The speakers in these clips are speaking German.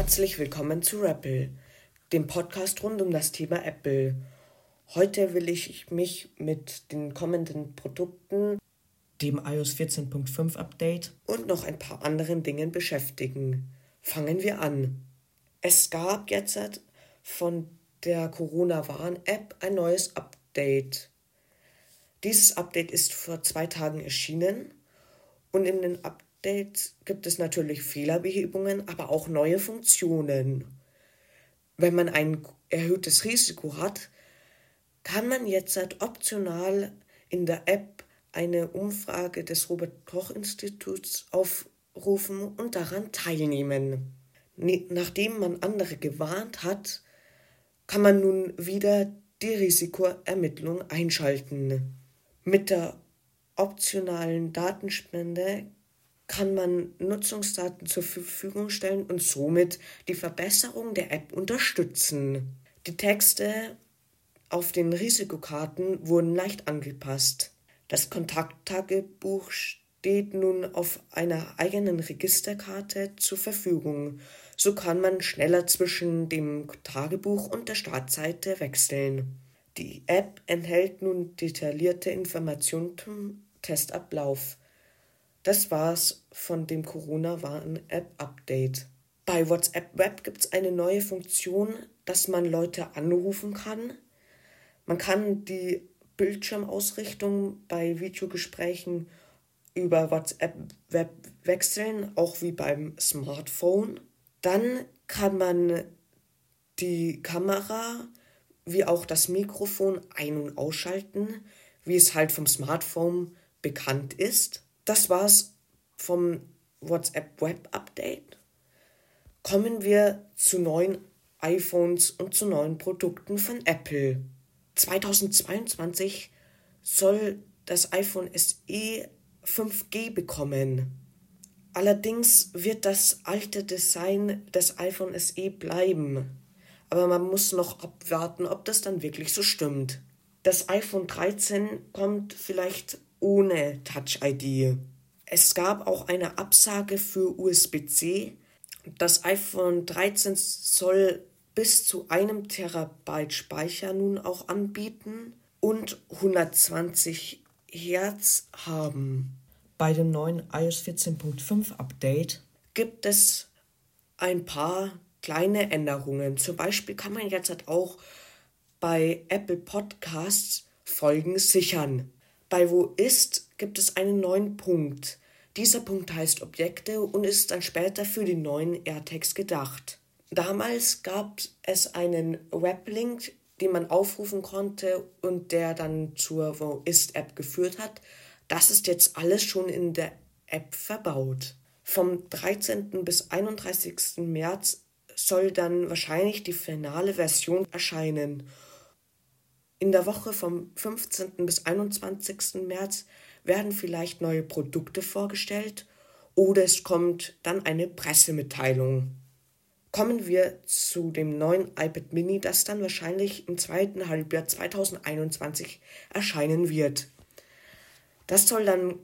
Herzlich willkommen zu Rappel, dem Podcast rund um das Thema Apple. Heute will ich mich mit den kommenden Produkten, dem iOS 14.5 Update und noch ein paar anderen Dingen beschäftigen. Fangen wir an. Es gab jetzt von der Corona-Warn-App ein neues Update. Dieses Update ist vor zwei Tagen erschienen und in den Updates gibt es natürlich Fehlerbehebungen, aber auch neue Funktionen. Wenn man ein erhöhtes Risiko hat, kann man jetzt optional in der App eine Umfrage des Robert Koch Instituts aufrufen und daran teilnehmen. Nachdem man andere gewarnt hat, kann man nun wieder die Risikoermittlung einschalten. Mit der optionalen Datenspende kann man Nutzungsdaten zur Verfügung stellen und somit die Verbesserung der App unterstützen. Die Texte auf den Risikokarten wurden leicht angepasst. Das Kontakttagebuch steht nun auf einer eigenen Registerkarte zur Verfügung. So kann man schneller zwischen dem Tagebuch und der Startseite wechseln. Die App enthält nun detaillierte Informationen zum Testablauf. Das war's von dem Corona-Warn-App-Update. Bei WhatsApp Web gibt es eine neue Funktion, dass man Leute anrufen kann. Man kann die Bildschirmausrichtung bei Videogesprächen über WhatsApp Web wechseln, auch wie beim Smartphone. Dann kann man die Kamera wie auch das Mikrofon ein- und ausschalten, wie es halt vom Smartphone bekannt ist. Das war's vom WhatsApp Web Update. Kommen wir zu neuen iPhones und zu neuen Produkten von Apple. 2022 soll das iPhone SE 5G bekommen. Allerdings wird das alte Design des iPhone SE bleiben. Aber man muss noch abwarten, ob das dann wirklich so stimmt. Das iPhone 13 kommt vielleicht ohne Touch ID. Es gab auch eine Absage für USB-C. Das iPhone 13 soll bis zu einem Terabyte Speicher nun auch anbieten und 120 Hertz haben. Bei dem neuen iOS 14.5 Update gibt es ein paar kleine Änderungen. Zum Beispiel kann man jetzt halt auch bei Apple Podcasts Folgen sichern. Bei Wo ist gibt es einen neuen Punkt. Dieser Punkt heißt Objekte und ist dann später für die neuen AirTags gedacht. Damals gab es einen Weblink, den man aufrufen konnte und der dann zur Wo ist App geführt hat. Das ist jetzt alles schon in der App verbaut. Vom 13. bis 31. März soll dann wahrscheinlich die finale Version erscheinen. In der Woche vom 15. bis 21. März werden vielleicht neue Produkte vorgestellt oder es kommt dann eine Pressemitteilung. Kommen wir zu dem neuen iPad Mini, das dann wahrscheinlich im zweiten Halbjahr 2021 erscheinen wird. Das soll dann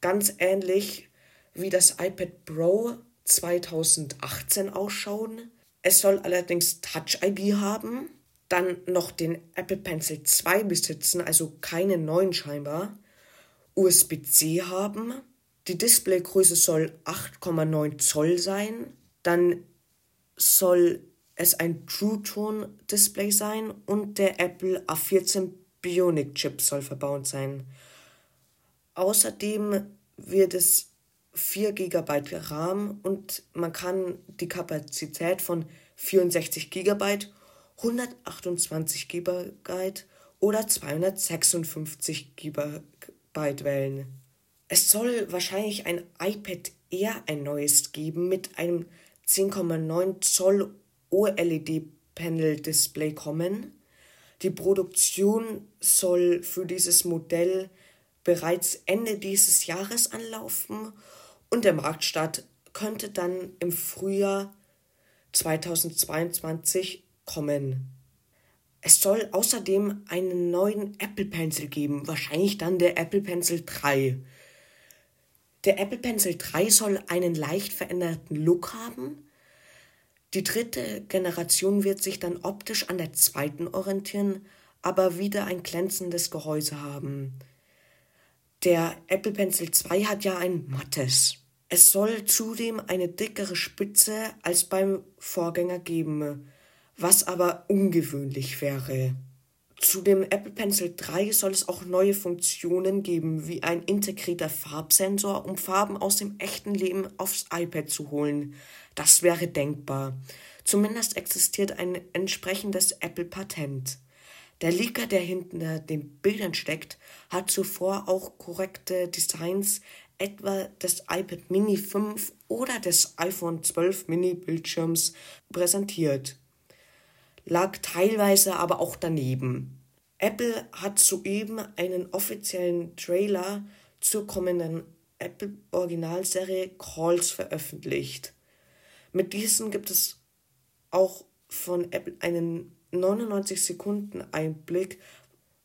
ganz ähnlich wie das iPad Pro 2018 ausschauen. Es soll allerdings Touch ID haben, dann noch den Apple Pencil 2 besitzen, also keine neuen scheinbar, USB-C haben, die Displaygröße soll 8,9 Zoll sein, dann soll es ein True Tone Display sein und der Apple A14 Bionic Chip soll verbaut sein. Außerdem wird es 4 GB RAM und man kann die Kapazität von 64 GB, 128 GB oder 256 GB wählen. Es soll wahrscheinlich ein iPad Air ein neues geben mit einem 10,9 Zoll OLED-Panel-Display kommen. Die Produktion soll für dieses Modell bereits Ende dieses Jahres anlaufen und der Marktstart könnte dann im Frühjahr 2022 kommen. Es soll außerdem einen neuen Apple Pencil geben, wahrscheinlich dann der Apple Pencil 3. Der Apple Pencil 3 soll einen leicht veränderten Look haben. Die dritte Generation wird sich dann optisch an der zweiten orientieren, aber wieder ein glänzendes Gehäuse haben. Der Apple Pencil 2 hat ja ein mattes. Es soll zudem eine dickere Spitze als beim Vorgänger geben, was aber ungewöhnlich wäre. Zu dem Apple Pencil 3 soll es auch neue Funktionen geben, wie ein integrierter Farbsensor, um Farben aus dem echten Leben aufs iPad zu holen. Das wäre denkbar. Zumindest existiert ein entsprechendes Apple-Patent. Der Leaker, der hinter den Bildern steckt, hat zuvor auch korrekte Designs etwa des iPad Mini 5 oder des iPhone 12 Mini Bildschirms präsentiert, lag teilweise aber auch daneben. Apple hat soeben einen offiziellen Trailer zur kommenden Apple Originalserie Calls veröffentlicht. Mit diesem gibt es auch von Apple einen 99 Sekunden Einblick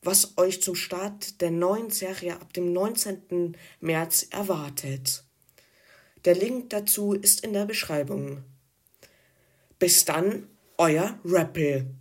was euch zum Start der neuen Serie ab dem 19. März erwartet. Der Link dazu ist in der Beschreibung. Bis dann, euer Rappel.